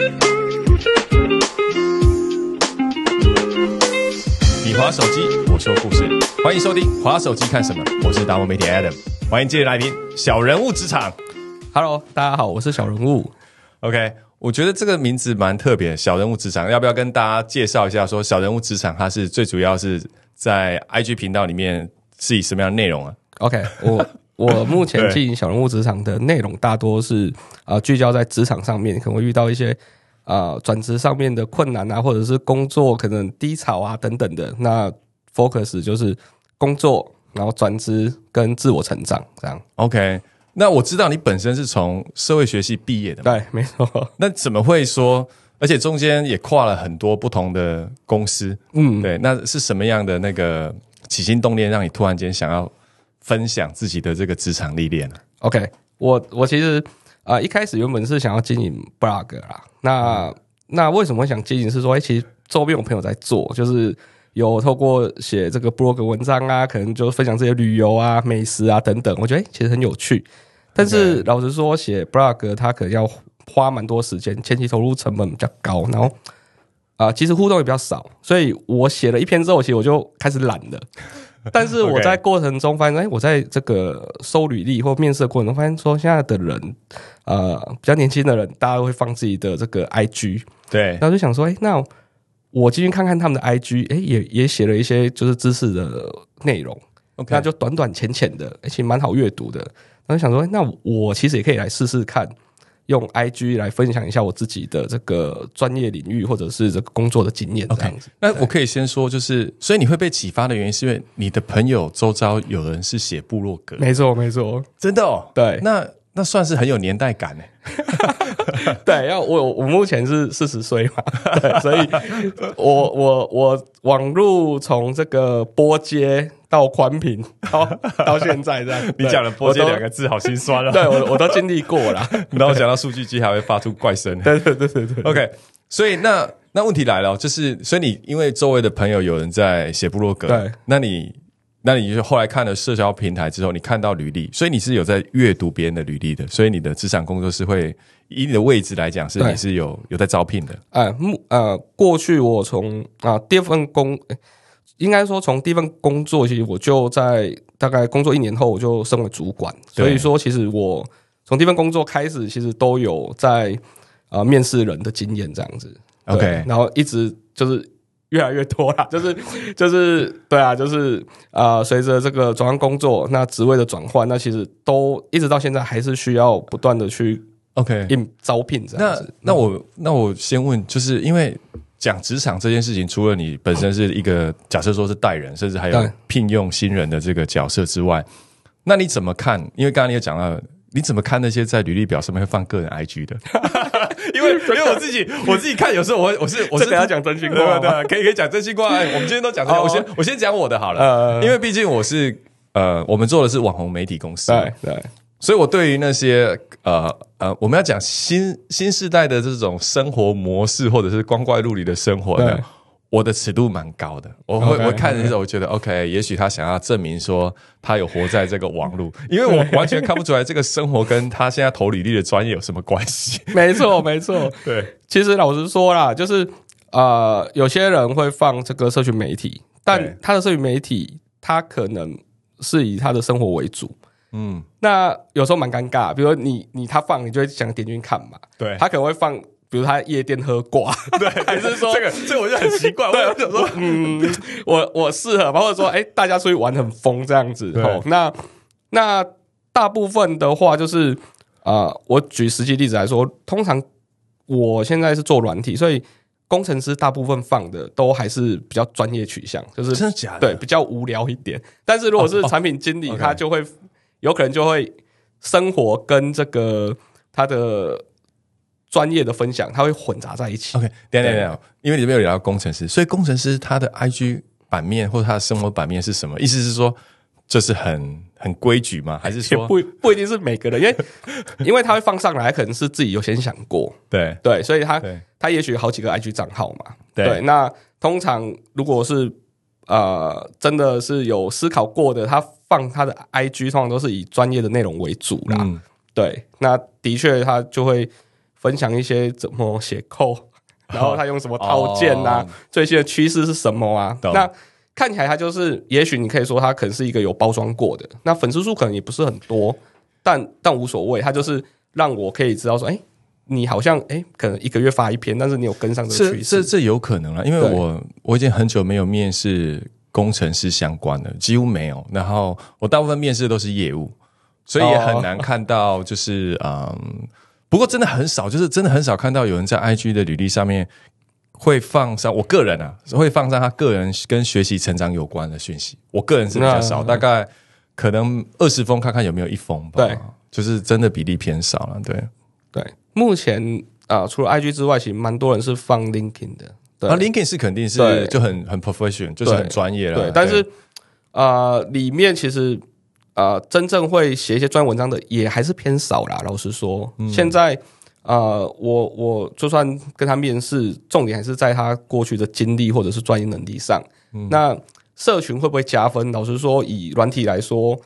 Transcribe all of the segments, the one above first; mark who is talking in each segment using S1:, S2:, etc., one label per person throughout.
S1: 你滑手机，我说故事，欢迎收听《滑手机看什么》，我是达摩媒体 Adam，欢迎今日来宾小人物职场。
S2: Hello，大家好，我是小人物。
S1: OK，我觉得这个名字蛮特别，小人物职场，要不要跟大家介绍一下？说小人物职场，它是最主要是在 IG 频道里面是以什么样的内容啊
S2: ？OK，我我目前
S1: 对
S2: 经营小人物职场的内容大多是呃聚焦在职场上面，可能会遇到一些啊转职上面的困难啊，或者是工作可能低潮啊等等的。那 focus 就是工作，然后转职跟自我成长这样。
S1: OK，那我知道你本身是从社会学系毕业的，
S2: 对，没错。
S1: 那怎么会说？而且中间也跨了很多不同的公司，
S2: 嗯，
S1: 对，那是什么样的那个起心动念，让你突然间想要分享自己的这个职场历练呢、
S2: OK，我我其实啊、呃一开始原本是想要经营 blog 啦，那那为什么会想经营？是说，哎、其实周边有朋友在做，就是有透过写这个 blog 文章啊，可能就分享这些旅游啊、美食啊等等，我觉得、诶其实很有趣。但是老实说，写 blog 它可能要花蛮多时间，前期投入成本比较高，然后啊、其实互动也比较少，所以我写了一篇之后，其实我就开始懒了。但是我在过程中发现，哎、我在这个收履历或面试的过程中，发现说现在的人，呃，比较年轻的人，大家会放自己的这个 IG，
S1: 对。
S2: 然后就想说，哎、那我进去看看他们的 IG，哎、也也写了一些就是知识的内容
S1: ，，OK，
S2: 那就短短浅浅的，而且蛮好阅读的。然后想说，诶那我其实也可以来试试看，用 IG 来分享一下我自己的这个专业领域或者是这个工作的经验，这样子。
S1: 那我可以先说，就是所以你会被启发的原因，是因为你的朋友周遭有人是写部落格，
S2: 没错，没错，
S1: 真的哦，
S2: 对。
S1: 那那算是很有年代感呢。
S2: 对，要我我目前是四十岁嘛，对，所以我我我网路从这个波接到宽屏 到到现在这样，
S1: 你讲的“波接”
S2: 我都
S1: 两个字，好心酸啊。
S2: 对我我都经历过了，
S1: 然后讲到数据机还会发出怪声。
S2: 对对对对对
S1: OK，所以那那问题来了哦，就是所以你因为周围的朋友有人在写部落格，
S2: 对，
S1: 那你那你就后来看了社交平台之后，你看到履历，所以你是有在阅读别人的履历的，所以你的职场工作是会以你的位置来讲，是你是有有在招聘的。
S2: 呃，目呃，过去我从啊、第二份工，诶应该说从第一份工作，其实我就在大概工作一年后，我就升为主管。所以说，其实我从第一份工作开始，其实都有在呃面试人的经验这样子。
S1: OK
S2: 然后一直就是越来越多啦，就是就是对啊，就是啊，随着这个转换工作，那职位的转换，那其实都一直到现在还是需要不断的去
S1: OK，
S2: 应招聘这样
S1: 那。那我那我先问，就是因为讲职场这件事情，除了你本身是一个假设说是带人，甚至还有聘用新人的这个角色之外，那你怎么看？因为刚刚你也讲到，你怎么看那些在履历表上面会放个人 IG 的？因为 因为我自己我自己看，有时候我会我是我是
S2: 这个要讲真心话
S1: 对可以可以讲真心话。哎我们今天都讲我先我先讲我的好了，
S2: 呃
S1: 因为毕竟我是呃，我们做的是网红媒体公司
S2: 对。
S1: 所以我对于那些呃呃，我们要讲新新时代的这种生活模式，或者是光怪陆离的生活呢，我的尺度蛮高的。我会我看的时候，我觉得 OK，也许他想要证明说他有活在这个网络，因为我完全看不出来这个生活跟他现在投履历的专业有什么关系。
S2: 没错，没错。
S1: 对，
S2: 其实老实说啦，就是呃，有些人会放这个社群媒体，但他的社群媒体，他可能是以他的生活为主。
S1: 嗯，
S2: 那有时候蛮尴尬，比如说你你他放，你就会想点进去看嘛。
S1: 对
S2: 他可能会放，比如他夜店喝挂，对，还是说
S1: 这个这个我就很奇怪，我
S2: 对，
S1: 想
S2: 说，嗯，我我适合吗？或者说，哎、大家出去玩很疯这样子。
S1: 对
S2: 哦，那那大部分的话，就是呃，我举实际例子来说，通常我现在是做软体，所以工程师大部分放的都还是比较专业取向，就是
S1: 真的假的
S2: 对，比较无聊一点。但是如果是产品经理他就会有可能就会生活跟这个他的专业的分享，他会混杂在一起。
S1: OK，等等一
S2: 对
S1: 下，因为里面有聊到工程师，所以工程师他的 IG 版面或者他的生活版面是什么？意思是说这是很很规矩吗？还是说
S2: 不不一定是每个人，因为 因为他会放上来，可能是自己有先想过，
S1: 对
S2: 对，所以他他也许有好几个 IG 账号嘛，
S1: 对
S2: 那通常如果是呃真的是有思考过的，他放他的 IG 通常都是以专业的内容为主啦，
S1: 嗯。
S2: 对，那的确他就会分享一些怎么写扣，然后他用什么套件啊，最新的趋势是什么啊？那看起来他就是，也许你可以说他可能是一个有包装过的，那粉丝数可能也不是很多，但但无所谓，他就是让我可以知道说，哎，你好像哎，可能一个月发一篇，但是你有跟上这个趋势，
S1: 这这有可能啊，因为我我已经很久没有面试工程师相关的，几乎没有，然后我大部分面试都是业务，所以也很难看到，就是嗯，不过真的很少，就是真的很少看到有人在 IG 的履历上面。会放上我个人啊，会放上他个人跟学习成长有关的讯息。我个人是比较少，大概可能二十封看看有没有一封吧。对，就是真的比例偏少了。对
S2: 对，目前啊，除了 IG 之外，其实蛮多人是放 LinkedIn 的。
S1: 啊，LinkedIn 是肯定是就很很 professional，就是很专业了。
S2: 对，但是啊，里面其实啊，真正会写一些专文章的也还是偏少啦。老实说，现在。呃，我我就算跟他面试，重点还是在他过去的经历或者是专业能力上。那社群会不会加分？老实说，以软体来说，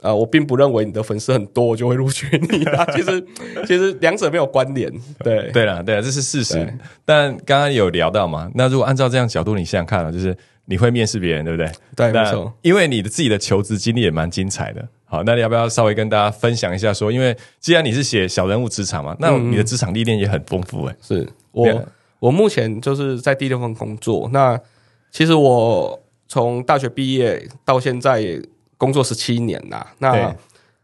S2: 呃，我并不认为你的粉丝很多我就会录取你。其实，其实两者没有关联。对，
S1: 对了，对了，这是事实。但刚刚有聊到嘛？那如果按照这样角度，你想想看了，就是你会面试别人，对不对？
S2: 对，没错。
S1: 因为你的自己的求职经历也蛮精彩的。好，那你要不要稍微跟大家分享一下？说，因为既然你是写小人物职场嘛，那你的职场历练也很丰富哎。
S2: 是我，我目前就是在第六份工作。那其实我从大学毕业到现在工作十七年啦。那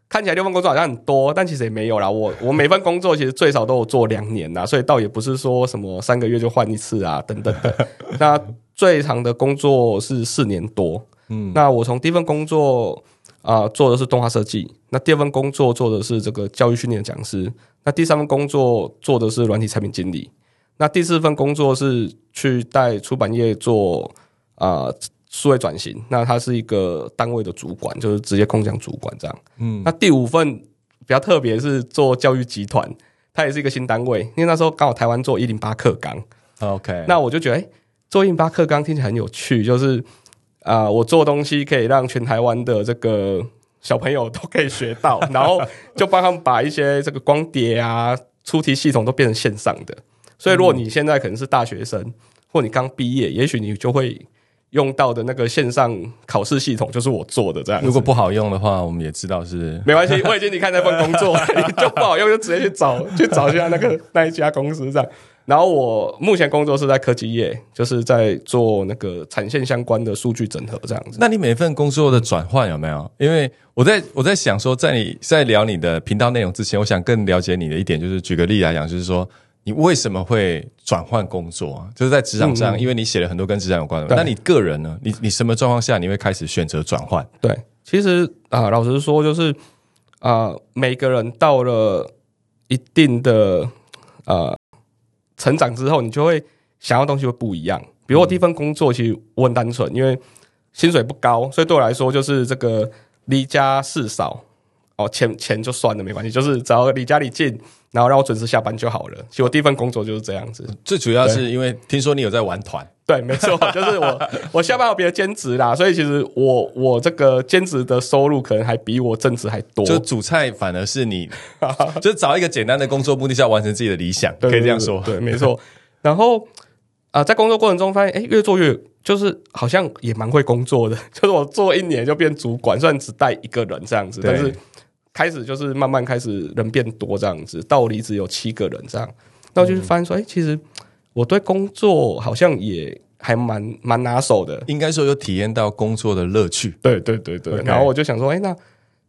S2: 看起来六份工作好像很多，但其实也没有啦。我我每份工作其实最少都有做两年啦，所以倒也不是说什么三个月就换一次啊等等的。那最长的工作是四年多。嗯，那我从第一份工作。啊，做的是动画设计。那第二份工作做的是这个教育训练讲师。那第三份工作做的是软体产品经理。那第四份工作是去带出版业做啊数位转型。那他是一个单位的主管，就是直接空降主管这样。嗯。那第五份比较特别，是做教育集团，他也是一个新单位。因为那时候刚好台湾做一零八课纲。
S1: OK。
S2: 那我就觉得，哎，做一零八课纲听起来很有趣，就是。啊，我做东西可以让全台湾的这个小朋友都可以学到，然后就帮他们把一些这个光碟啊、出题系统都变成线上的。所以，如果你现在可能是大学生，或你刚毕业，也许你就会用到的那个线上考试系统，就是我做的这样。
S1: 如果不好用的话，我们也知道是
S2: 没关系。我已经你看那份工作就不好用，就直接去找去找一下那个那一家公司这样。然后我目前工作是在科技业，就是在做那个产线相关的数据整合这样子。
S1: 那你每份工作的转换有没有？因为我在我在想说，在你在聊你的频道内容之前，我想更了解你的一点，就是举个例来讲，就是说你为什么会转换工作啊？就是在职场上，因为你写了很多跟职场有关的。那你个人呢？你你什么状况下你会开始选择转换？
S2: 对，其实啊，老实说，就是啊，每个人到了一定的呃。成长之后，你就会想要东西会不一样。比如我第一份工作，其实我很单纯，因为薪水不高，所以对我来说就是这个离家事少哦，钱钱就算了，没关系，就是只要离家里近，然后让我准时下班就好了。其实我第一份工作就是这样子。
S1: 最主要是因为听说你有在玩团，
S2: 对，没错，就是我 我下班有别的兼职啦，所以其实我我这个兼职的收入可能还比我正职还多。
S1: 就主菜反而是你，就找一个简单的工作，目的是要完成自己的理想，可以这样说，
S2: 对，没错。然后啊，在工作过程中发现，哎，越做越就是好像也蛮会工作的。就是我做一年就变主管，虽然只带一个人这样子，但是开始就是慢慢开始人变多这样子，到离职有七个人这样。那我就是发现说，哎，其实我对工作好像也还蛮蛮拿手的，
S1: 应该说有体验到工作的乐趣。
S2: 对对对对。然后我就想说，哎，那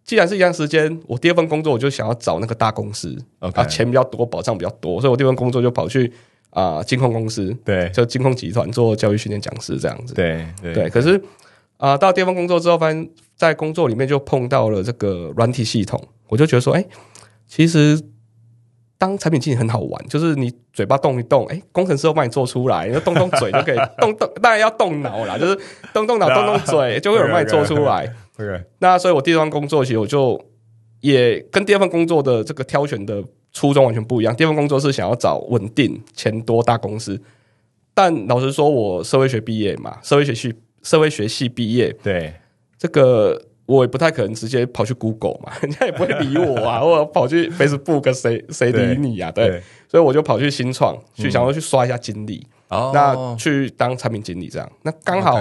S2: 既然是一样时间，我第二份工作我就想要找那个大公司啊，钱比较多，保障比较多，所以我第二份工作就跑去。啊，金控公司
S1: 对，
S2: 就金控集团做教育训练讲师这样子，
S1: 对
S2: 对。可是啊，到第二份工作之后，发现在工作里面就碰到了这个软体系统，我就觉得说，哎，其实当产品经理很好玩，就是你嘴巴动一动，哎，工程师都帮你做出来，你动动嘴就可以动 动，当然要动脑啦，就是动动脑、动动嘴，就会有人帮你做出来。那所以，我第二份工作其实我就也跟第二份工作的这个挑选的。初衷完全不一样。第二份工作是想要找稳定、钱多大公司，但老实说，我社会学毕业嘛，社会学系社会学系毕业，
S1: 对。
S2: 这个我也不太可能直接跑去 Google 嘛，人家也不会理我啊，或者跑去 Facebook，谁谁理你啊？对，所以我就跑去新创，去想要去刷一下经历，
S1: 哦，
S2: 那去当产品经理这样。那刚好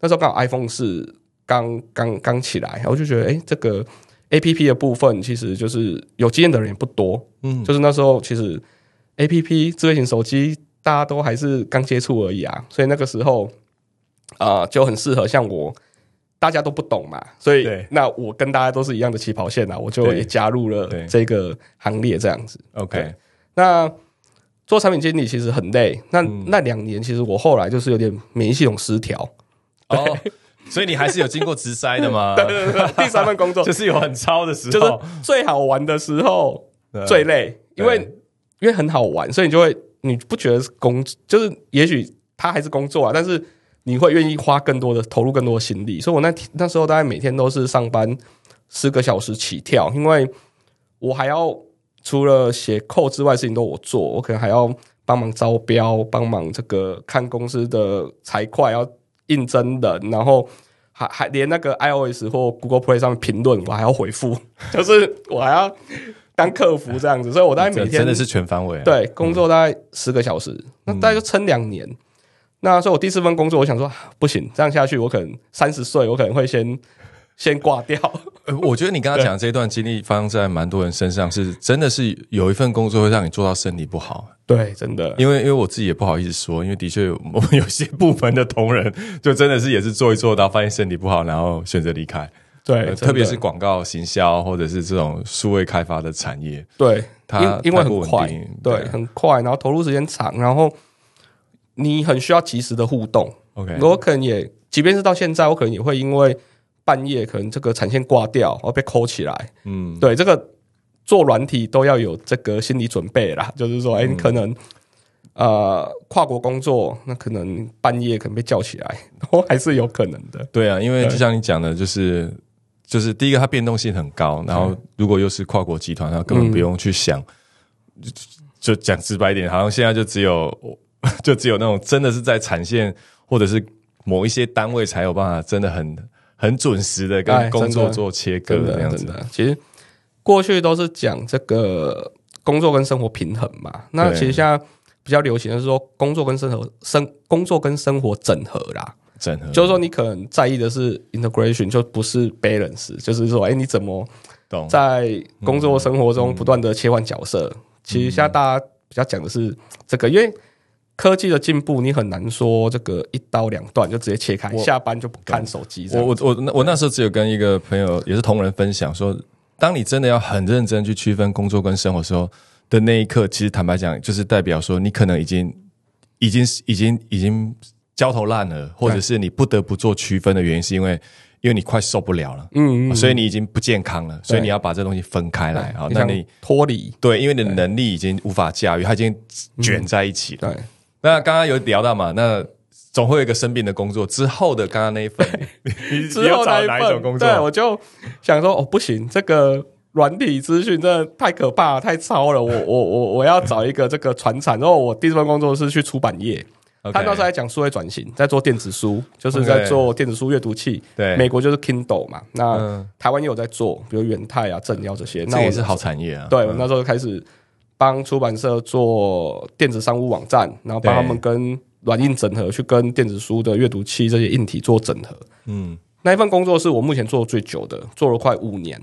S2: 那时候刚好 iPhone 是刚刚刚起来，我就觉得哎、诶这个 A P P 的部分其实就是有经验的人也不多，
S1: 嗯。
S2: 就是那时候其实 A P P 智慧型手机大家都还是刚接触而已啊，所以那个时候啊、呃就很适合像我。大家都不懂嘛，所以那我跟大家都是一样的起跑线啊，我就也加入了这个行列这样子。
S1: OK，
S2: 那做产品经理其实很累，那、
S1: 嗯。
S2: 那两年其实我后来就是有点免疫系统失调。
S1: 哦，所以你还是有经过直筛的吗？
S2: 第三份工作。
S1: 就是有很超的时
S2: 就是
S1: 候，
S2: 最好玩的时候最累，因为因为很好玩，所以你就会你不觉得是工，就是也许他还是工作啊，但是你会愿意花更多的投入更多的心力。所以我那天那时候大概每天都是上班十个小时起跳，因为我还要除了写扣之外的事情都我做，我可能还要帮忙招标，帮忙这个看公司的财会，要应征人，然后还还连那个 iOS 或 Google Play 上面评论我还要回复，就是我还要当客服这样子，所以我大概每天
S1: 真真的是全方位啊。
S2: 对，工作大概十个小时，那大概就撑两年。那所以我第四份工作，我想说啊 不行，这样下去我可能三十岁，我可能会先 先挂掉。
S1: 呃我觉得你刚刚讲的这一段经历发生在蛮多人身上，是真的是有一份工作会让你做到身体不好。
S2: 对，真的，
S1: 因为因为我自己也不好意思说，因为的确我们有些部门的 同仁就真的是也是做一做，然后发现身体不好，然后选择离开。
S2: 对，
S1: 呃特别是广告行销或者是这种数位开发的产业，
S2: 对，
S1: 它
S2: 因因为很快对很快，然后投入时间长，然后你很需要及时的互动。
S1: OK，
S2: 我可能也，即便是到现在，我可能也会因为半夜可能这个产线挂掉，我被扣起来。
S1: 嗯，
S2: 对，这个做软体都要有这个心理准备啦，就是说，哎、你可能呃跨国工作，那可能半夜可能被叫起来，都还是有可能的。
S1: 对啊，因为就像你讲的，就是就是第一个它变动性很高，然后如果又是跨国集团，那根本不用去想，就就讲直白一点，好像现在就只有 就只有那种真的是在产线或者是某一些单位才有办法，真的很很准时的
S2: 哎
S1: 跟工作做切割
S2: 真
S1: 这样子。
S2: 的真的，其实过去都是讲这个工作跟生活平衡嘛。那其实现在比较流行的是说工作跟生活生工作跟生活整合啦。
S1: 整合
S2: 就是说你可能在意的是 integration，就不是 balance，就是说，哎、你怎么
S1: 懂
S2: 在工作生活中不断的切换角色？其实现在大家比较讲的是这个，因为科技的进步，你很难说这个一刀两断就直接切开，下班就不看手机。
S1: 我我我那我那时候只有跟一个朋友也是同仁分享说，当你真的要很认真去区分工作跟生活的时候的那一刻，其实坦白讲，就是代表说你可能已经已经已经已经焦头烂额，或者是你不得不做区分的原因，是因为因为你快受不了了，
S2: 嗯嗯，
S1: 所以你已经不健康了，所以你要把这东西分开来。啊，那你
S2: 脱离
S1: 对，因为你的能力已经无法驾驭，它已经卷在一起了。
S2: 对。
S1: 那刚刚有聊到嘛，那总会有一个生病的工作之后的刚刚那一份，
S2: 之后
S1: 要找
S2: 那
S1: 一种工作？
S2: 对，我就想说，哦，不行，这个软体资讯真的太可怕了，太超了。我我我我要找一个这个传产。然后我第一份工作是去出版业 他那时候在讲数位转型，在做电子书，就是在做电子书阅读器。
S1: 对
S2: 美国就是 Kindle 嘛，那
S1: 嗯
S2: 台湾也有在做，比如元泰啊、正耀这些。那
S1: 也是好产业啊。
S2: 对，我
S1: 嗯
S2: 那时候就开始帮出版社做电子商务网站，然后帮他们跟软硬整合，去跟电子书的阅读器这些硬体做整合。
S1: 嗯，
S2: 那一份工作是我目前做的最久的，做了快五年，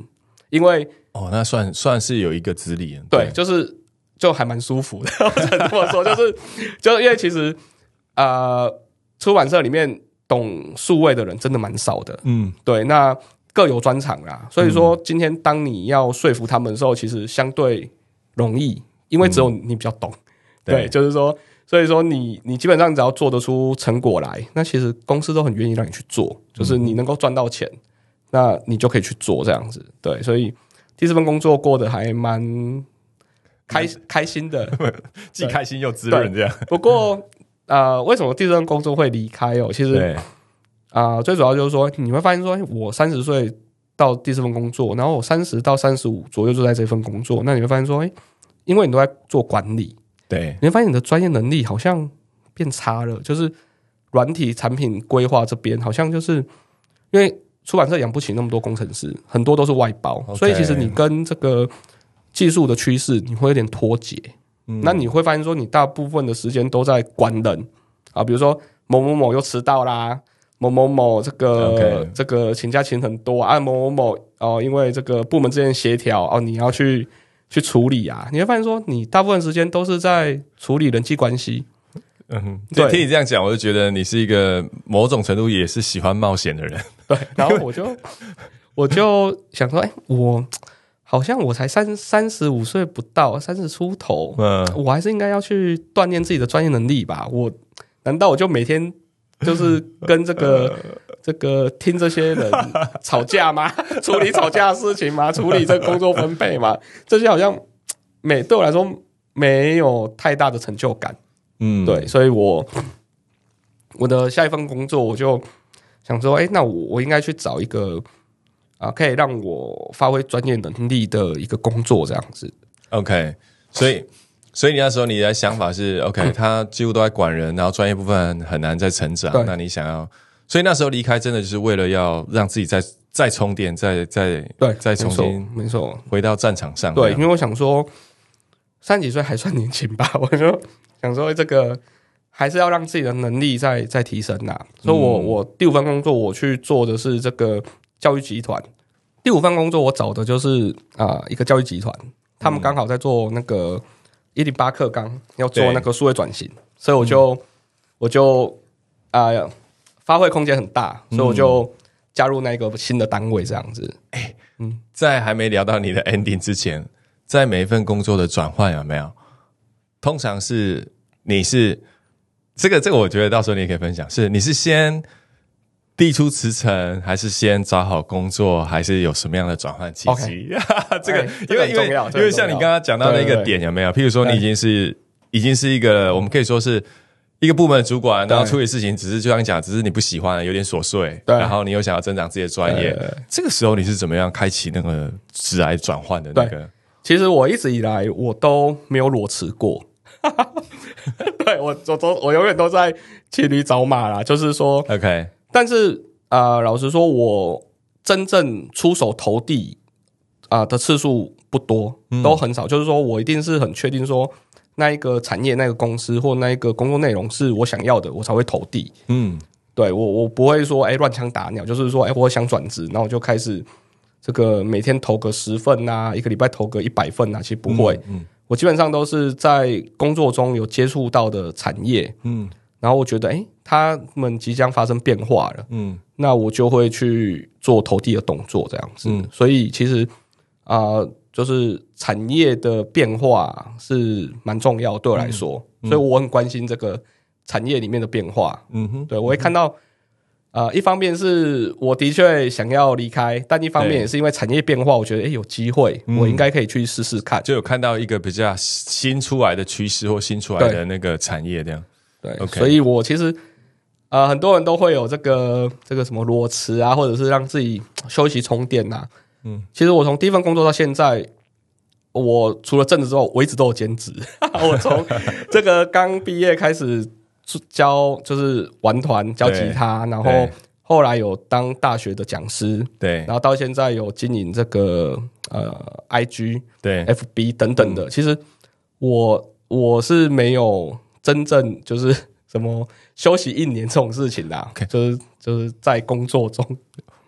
S2: 因为
S1: 哦，那算算是有一个资历了。
S2: 对，就是就还蛮舒服的，我只能这么说，就是就是因为其实呃，出版社里面懂数位的人真的蛮少的，
S1: 嗯，
S2: 对，那各有专长啦，所以说今天当你要说服他们的时候，其实相对容易，因为只有你比较懂，对，
S1: 对
S2: 就是说。所以说你你基本上只要做得出成果来，那其实公司都很愿意让你去做，就是你能够赚到钱，那你就可以去做这样子。对，所以第四份工作过得还蛮开开心的。
S1: 既开心又滋润，这样。
S2: 不过呃，为什么第四份工作会离开哦？其实
S1: 对，
S2: 啊、最主要就是说你会发现说，哎我三十岁到第四份工作，然后我三十到三十五左右就在这份工作，那你会发现说，哎，因为你都在做管理，
S1: 对，
S2: 你会发现你的专业能力好像变差了，就是软体产品规划这边好像就是因为出版社养不起那么多工程师，很多都是外包所以其实你跟这个技术的趋势你会有点脱节。
S1: 嗯。
S2: 那你会发现说，你大部分的时间都在管人。啊，比如说某某某又迟到啦，某某某这个这个请假请很多啊，某某某哦，因为这个部门之间协调哦，你要去去处理啊，你会发现说，你大部分时间都是在处理人际关系。
S1: 嗯，
S2: 对
S1: 对，听你这样讲，我就觉得你是一个某种程度也是喜欢冒险的人。
S2: 对，然后我就 我就想说，哎、我好像我才三三十五岁不到，三十出头，
S1: 嗯，
S2: 我还是应该要去锻炼自己的专业能力吧。我难道我就每天就是跟这个这个听这些人吵架吗？处理吵架的事情吗？处理这个工作分配吗？这些好像没对我来说没有太大的成就感。
S1: 嗯，
S2: 对，所以我我的下一份工作，我就想说，哎、那我我应该去找一个啊，可以让我发挥专业能力的一个工作，这样子。
S1: OK，所以所以你那时候你的想法是 OK，他几乎都在管人，然后专业部分很难再成长。那你想要，所以那时候离开真的就是为了要让自己再再充电，再再
S2: 对，
S1: 再重新
S2: 没错，
S1: 回到战场上。
S2: 对，因为我想说，三十几岁还算年轻吧，我就想说这个还是要让自己的能力再再提升呐、所以我
S1: 嗯。
S2: 我第五份工作我去做的是这个教育集团，第五份工作我找的就是啊、一个教育集团，他们刚好在做那个一零八课纲要做那个数位转型，所以我就、我就啊、发挥空间很大，所以我就加入那个新的单位这样子。
S1: 哎，嗯在还没聊到你的 ending 之前，在每一份工作的转换有没有？通常是你是这个这个，我觉得到时候你也可以分享，是你是先递出辞呈，还是先找好工作，还是有什么样的转换契机 这个因为因为因为像你刚刚讲到那个点有没有？譬如说你已经是已经是一个，我们可以说是。一个部门的主管，然后
S2: 对
S1: 处理事情，只是就像你讲，只是你不喜欢，有点琐碎，然后你又想要增长自己的专业这个时候你是怎么样开启那个职来转换的那个？
S2: 其实我一直以来我都没有裸辞过，对我我都我永远都在骑驴找马啦。就是说
S1: ，OK，
S2: 但是啊、呃老实说，我真正出手投递啊、的次数不多，都很少。就是说我一定是很确定说那一个产业、那个公司或那一个工作内容是我想要的，我才会投递。
S1: 嗯。
S2: 对我我不会说哎乱枪打鸟，就是说哎我想转职，然后我就开始这个每天投个十份啊，一个礼拜投个一百份啊，其实不会，
S1: 嗯。
S2: 我基本上都是在工作中有接触到的产业，
S1: 嗯。
S2: 然后我觉得哎他们即将发生变化了，
S1: 嗯。
S2: 那我就会去做投递的动作这样子。
S1: 嗯。
S2: 所以其实啊、就是产业的变化是蛮重要对我来说，所以我很关心这个产业里面的变化。
S1: 嗯哼，
S2: 对，我会看到，呃，一方面是我的确想要离开，但一方面也是因为产业变化，我觉得诶有机会，我应该可以去试试看。
S1: 就有看到一个比较新出来的趋势或新出来的那个产业这样。
S2: 对
S1: OK
S2: 所以我其实呃，很多人都会有这个这个什么裸辞啊，或者是让自己休息充电呐、嗯，其实我从第一份工作到现在。我除了正职之后，我一直都有兼职。我从 这个刚毕业开始教，就是玩团教吉他，然后后来有当大学的讲师，
S1: 对。
S2: 然后到现在有经营这个呃 IG、
S1: 对。
S2: FB 等等的。其实我我是没有真正就是什么休息一年这种事情的、就是就是在工作中，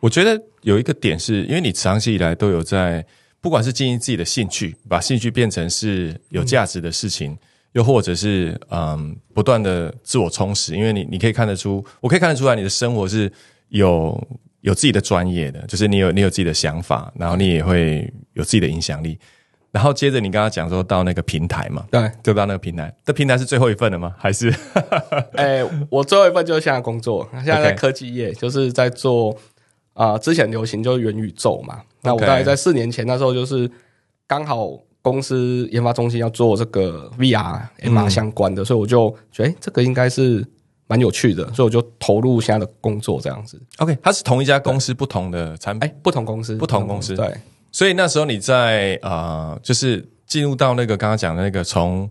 S1: 我觉得有一个点是，因为你长期以来都有在，不管是经营自己的兴趣，把兴趣变成是有价值的事情，又或者是嗯不断的自我充实，因为你你可以看得出，我可以看得出来你的生活是有有自己的专业的，就是你有你有自己的想法，然后你也会有自己的影响力。然后接着你刚刚讲说到那个平台嘛，
S2: 对，
S1: 就到那个平台，这平台是最后一份了吗？还是
S2: 哎、我最后一份就是现在工作，现在在科技业，就是在做啊、之前流行就是元宇宙嘛。那我大概在四年前那时候，就是刚好公司研发中心要做这个 VR、MR 相关的，所以我就觉得、哎，这个应该是蛮有趣的，所以我就投入现在的工作这样子。
S1: OK？它是同一家公司不同的产品
S2: 哎，不同公司，
S1: 不同公司
S2: 对
S1: 所以那时候你在呃，就是进入到那个刚刚讲的那个从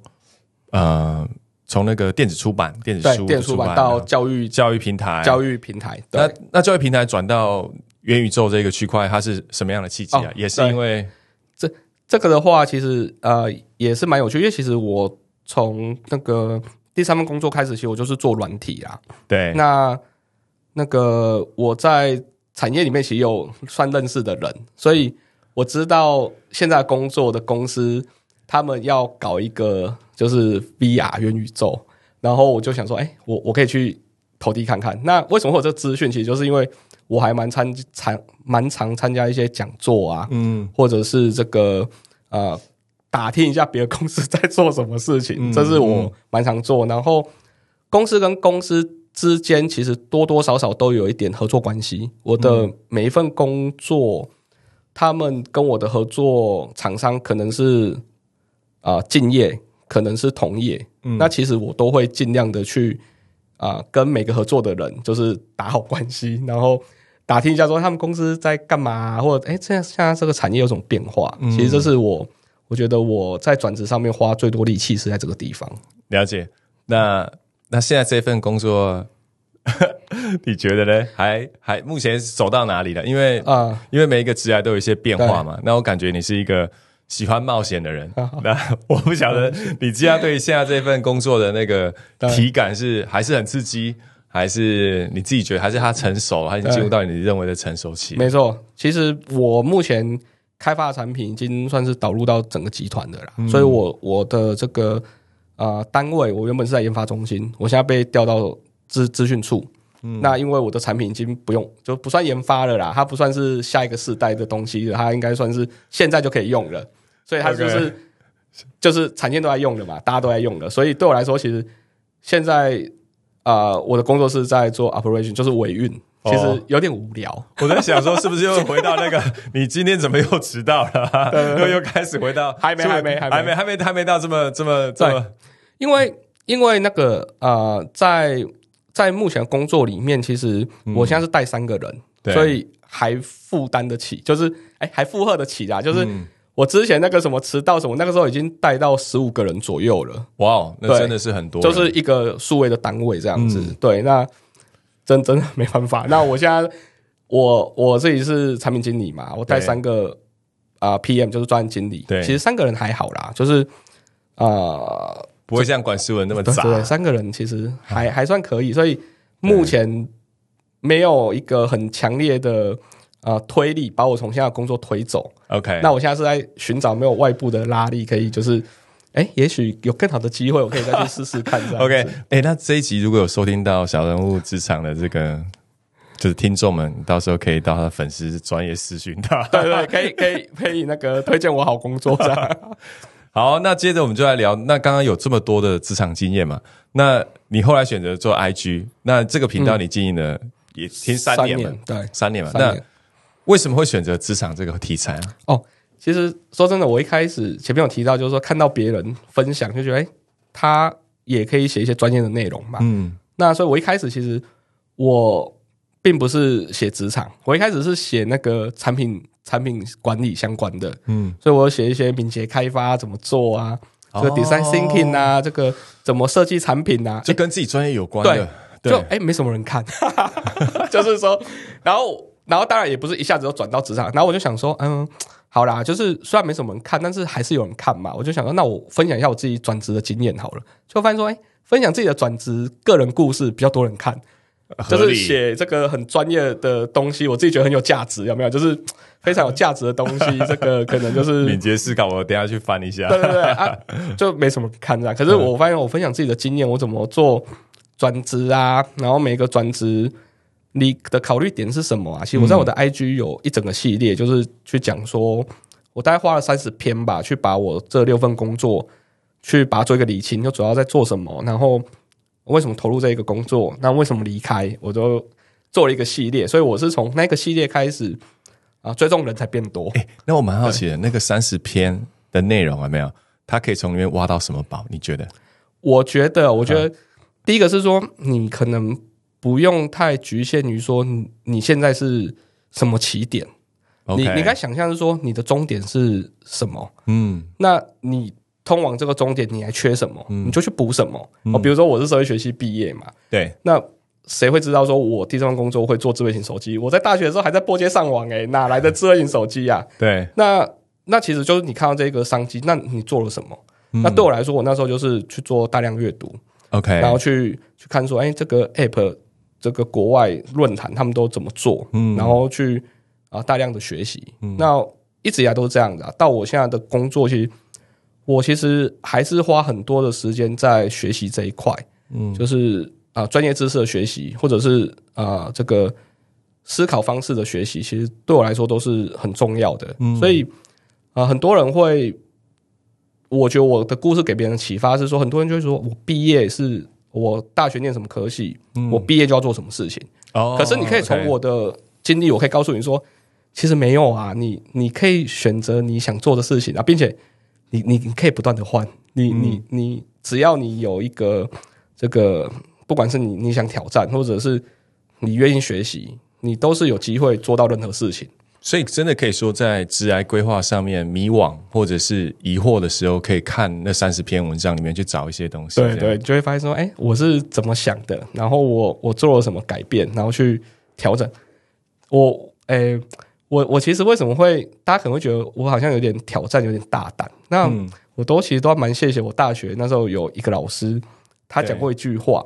S1: 呃从那个电子出版、电子
S2: 对，
S1: 书、
S2: 电子出版到教育
S1: 教育平台、
S2: 教育平台，
S1: 那那教育平台转到元宇宙这个区块，它是什么样的契机啊？
S2: 哦
S1: 也是因为
S2: 这个的话，其实呃也是蛮有趣，因为其实我从那个第三份工作开始，其实我就是做软体啊。
S1: 对，
S2: 那那个我在产业里面其实有算认识的人，所以我知道现在工作的公司他们要搞一个就是 VR 元宇宙，然后我就想说，哎、我我可以去投递看看。那为什么会有这资讯？其实就是因为我还蛮参参蛮常参加一些讲座啊，
S1: 嗯
S2: 或者是这个呃打听一下别的公司在做什么事情，
S1: 嗯
S2: 这是我蛮常做。然后公司跟公司之间其实多多少少都有一点合作关系。我的每一份工作，他们跟我的合作厂商可能是啊、呃竞业，可能是同业，
S1: 嗯
S2: 那其实我都会尽量的去啊、跟每个合作的人就是打好关系，然后打听一下说他们公司在干嘛、或者哎，现在现在这个产业有什么变化？
S1: 嗯
S2: 其实这是我我觉得我在转职上面花最多力气是在这个地方。
S1: 了解。那那现在这份工作，你觉得呢？还还目前走到哪里了？因为
S2: 啊
S1: 因为每一个职涯都有一些变化嘛。那我感觉你是一个喜欢冒险的人。那我不晓得你这样对现在这份工作的那个体感是还是很刺激，还是你自己觉得还是它成熟，还是进入到你认为的成熟期？
S2: 没错，其实我目前开发的产品已经算是导入到整个集团的啦，所以我我的这个呃单位，我原本是在研发中心，我现在被调到资资讯处。那因为我的产品已经不用就不算研发了啦，它不算是下一个世代的东西了，它应该算是现在就可以用了，所以它就是就是产线都在用的嘛，大家都在用的，所以对我来说，其实现在呃我的工作是在做 operation，就是维运，其
S1: 哦
S2: 实有点无聊。
S1: 我在想说，是不是又回到那个 你今天怎么又迟到了？又又开始回到
S2: 还没还没还没。
S1: 还没还没到这么这么这么
S2: 因为因为那个呃，在在目前工作里面，其实我现在是带三个人，所以还负担得起，就是哎还负荷得起啦。就是
S1: 嗯
S2: 我之前那个什么迟到什么，那个时候已经带到十五个人左右了，
S1: 哇哦，那真的是很多，
S2: 就是一个数位的单位这样子。
S1: 嗯
S2: 对，那真真的没办法。那我现在我我自己是产品经理嘛，我带三个啊、PM 就是专案经理，
S1: 对
S2: 其实三个人还好啦，就是呃
S1: 不会像管事文那么杂。
S2: 对对，三个人其实还还算可以，所以目前没有一个很强烈的呃推力把我从现在的工作推走。
S1: OK，
S2: 那我现在是在寻找没有外部的拉力，可以就是，哎，也许有更好的机会，我可以再去试试看。
S1: OK，哎、那这一集如果有收听到小人物职场的这个 就是听众们，到时候可以到他的粉丝专业私讯他。
S2: 对对，可以可以可以那个推荐我好工作这样。
S1: 好，那接着我们就来聊。那刚刚有这么多的职场经验嘛？那你后来选择做 IG，那这个频道你经营了也听三年嘛？
S2: 对，
S1: 三年嘛？那。为什么会选择职场这个题材啊？
S2: 哦，其实说真的，我一开始前面有提到，就是说看到别人分享，就觉得哎，他也可以写一些专业的内容嘛。
S1: 嗯，
S2: 那所以我一开始其实我并不是写职场，我一开始是写那个产品产品管理相关的，
S1: 嗯，
S2: 所以我有写一些敏捷开发怎么做啊，这个
S1: 哦
S2: design thinking 啊，这个怎么设计产品啊，
S1: 就跟自己专业有关的。
S2: 对就哎、没什么人看，就是说，然后然后当然也不是一下子就转到职场，然后我就想说，嗯，好啦，就是虽然没什么人看，但是还是有人看嘛，我就想说，那我分享一下我自己转职的经验好了，就发现说，哎、分享自己的转职个人故事比较多人看，就是写这个很专业的东西，我自己觉得很有价值，有没有？就是非常有价值的东西，这个可能就是
S1: 敏捷思考，我等下去翻一下。
S2: 对对对啊，就没什么看这样。可是我发现我分享自己的经验，我怎么做转职啊，然后每个转职你的考虑点是什么啊？其实我在我的 IG 有一整个系列，就是去讲说，我大概花了三十篇吧，去把我这六份工作去把它做一个理清，就主要在做什么，然后为什么投入这一个工作，那为什么离开，我都做了一个系列。所以我是从那个系列开始啊，追踪人才变多。
S1: 那我蛮好奇的，那个三十篇的内容有没有？他可以从里面挖到什么宝？你觉得？
S2: 我觉得，我觉得第一个是说，你可能不用太局限于说你你现在是什么起点，你你应该想象是说你的终点是什么，
S1: 嗯。
S2: 那你通往这个终点你还缺什么，你就去补什么。哦，比如说我是社会学系毕业嘛，
S1: 对。
S2: 那谁会知道说我第三份工作会做智慧型手机？我在大学的时候还在拨接上网，诶，哪来的智慧型手机呀？
S1: 对，
S2: 那那其实就是你看到这个商机，那你做了什么？那对我来说，我那时候就是去做大量阅读
S1: ，OK，
S2: 然后去去看说，哎，这个 App 这个国外论坛他们都怎么做？嗯，然后去啊大量的学习。嗯那一直以来都是这样的。到我现在的工作，其实我其实还是花很多的时间在学习这一块。嗯，就是啊专业知识的学习，或者是啊这个思考方式的学习，其实对我来说都是很重要的。所以啊，很多人会。我觉得我的故事给别人启发是说，很多人就会说我毕业是我大学念什么科系，我毕业就要做什么事情。哦，可是你可以从我的经历，我可以告诉你说，其实没有啊，你你可以选择你想做的事情啊，并且你你你可以不断的换，你你你只要你有一个这个，不管是你你想挑战，或者是你愿意学习，你都是有机会做到任何事情。
S1: 所以，真的可以说，在职癌规划上面迷惘或者是疑惑的时候，可以看那三十篇文章里面去找一些东西。
S2: 对对，就会发现说，哎，我是怎么想的？然后我我做了什么改变？然后去调整。我，哎，我我其实为什么会大家可能会觉得我好像有点挑战，有点大胆？那我都其实都蛮谢谢我大学那时候有一个老师，他讲过一句话，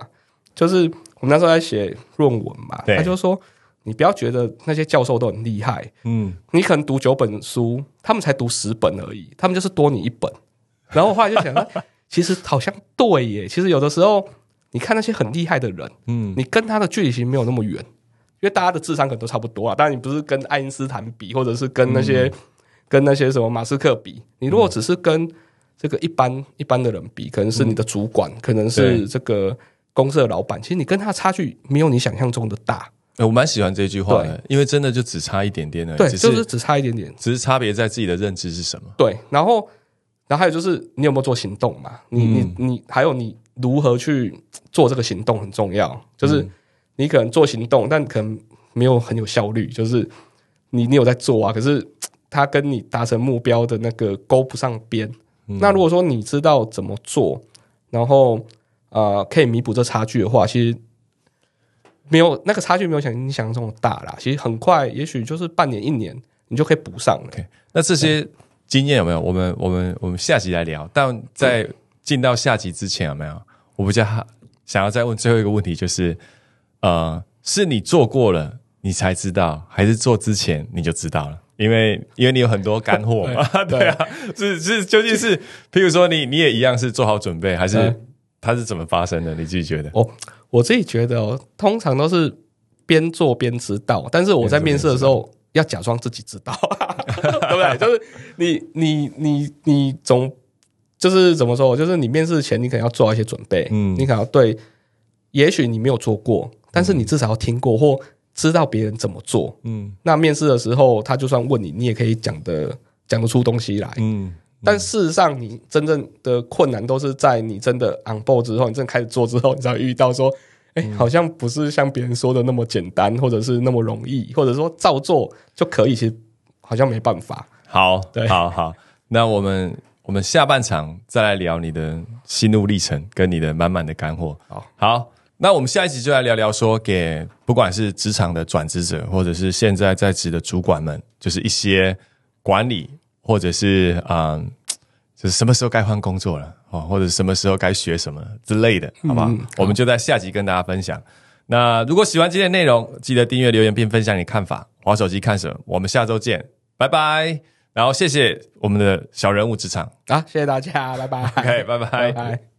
S2: 就是我们那时候在写论文嘛，他就说。你不要觉得那些教授都很厉害，嗯，你可能读九本书，他们才读十本而已，他们就是多你一本。然后后来就想，其实好像对耶。其实有的时候，你看那些很厉害的人，嗯，你跟他的距离其实没有那么远，因为大家的智商可能都差不多啊。当然，你不是跟爱因斯坦比，或者是跟那些跟那些什么马斯克比。你如果只是跟这个一般一般的人比，可能是你的主管，可能是这个公司的老板，其实你跟他差距没有你想象中的大。
S1: 我蛮喜欢这句话的，因为真的就只差一点点的，
S2: 对，就是只差一点点，
S1: 只是差别在自己的认知是什么。
S2: 对，然后，然后还有就是你有没有做行动嘛？你你你，还有你如何去做这个行动很重要。就是你可能做行动，但可能没有很有效率。就是你你有在做啊，可是 它跟你达成目标的那个勾不上边。那如果说你知道怎么做，然后呃可以弥补这差距的话，其实。没有那个差距，没有想你想象中的大啦。其实很快，也许就是半年、一年，你就可以补上了。
S1: 那这些经验有没有？我们、我们、我们下集来聊。但在进到下集之前，有没有？我比较想要再问最后一个问题，就是呃，是你做过了，你才知道，还是做之前你就知道了？因为因为你有很多干货嘛，对 啊，是是，究竟是，譬如说你你也一样是做好准备，还是它是怎么发生的？你自己觉得？哦。
S2: 我自己觉得哦，通常都是边做边知道，但是我在面试的时候要假装自己知道，对不对？就是你你你你总就是怎么说？就是你面试前你可能要做一些准备，嗯，你可能要对，也许你没有做过，但是你至少要听过或知道别人怎么做，嗯。那面试的时候，他就算问你，你也可以讲的讲得出东西来，嗯。但事实上，你真正的困难都是在你真的 on board 之后，你真的开始做之后，你才遇到说，哎，好像不是像别人说的那么简单，或者是那么容易，或者说照做就可以，其实好像没办法。
S1: 好，对，好好，那我们我们下半场再来聊你的心路历程跟你的满满的干货。
S2: 好，
S1: 好，那我们下一集就来聊聊说，给不管是职场的转职者，或者是现在在职的主管们，就是一些管理。或者是啊，就是什么时候该换工作了哦，或者什么时候该学什么之类的，好吧？我们就在下集跟大家分享。那如果喜欢今天的内容，记得订阅、留言并分享你看法。滑手机看什么？我们下周见，拜拜。然后谢谢我们的小人物职场
S2: 啊，谢谢大家，拜拜。
S1: OK，拜拜，
S2: 拜拜。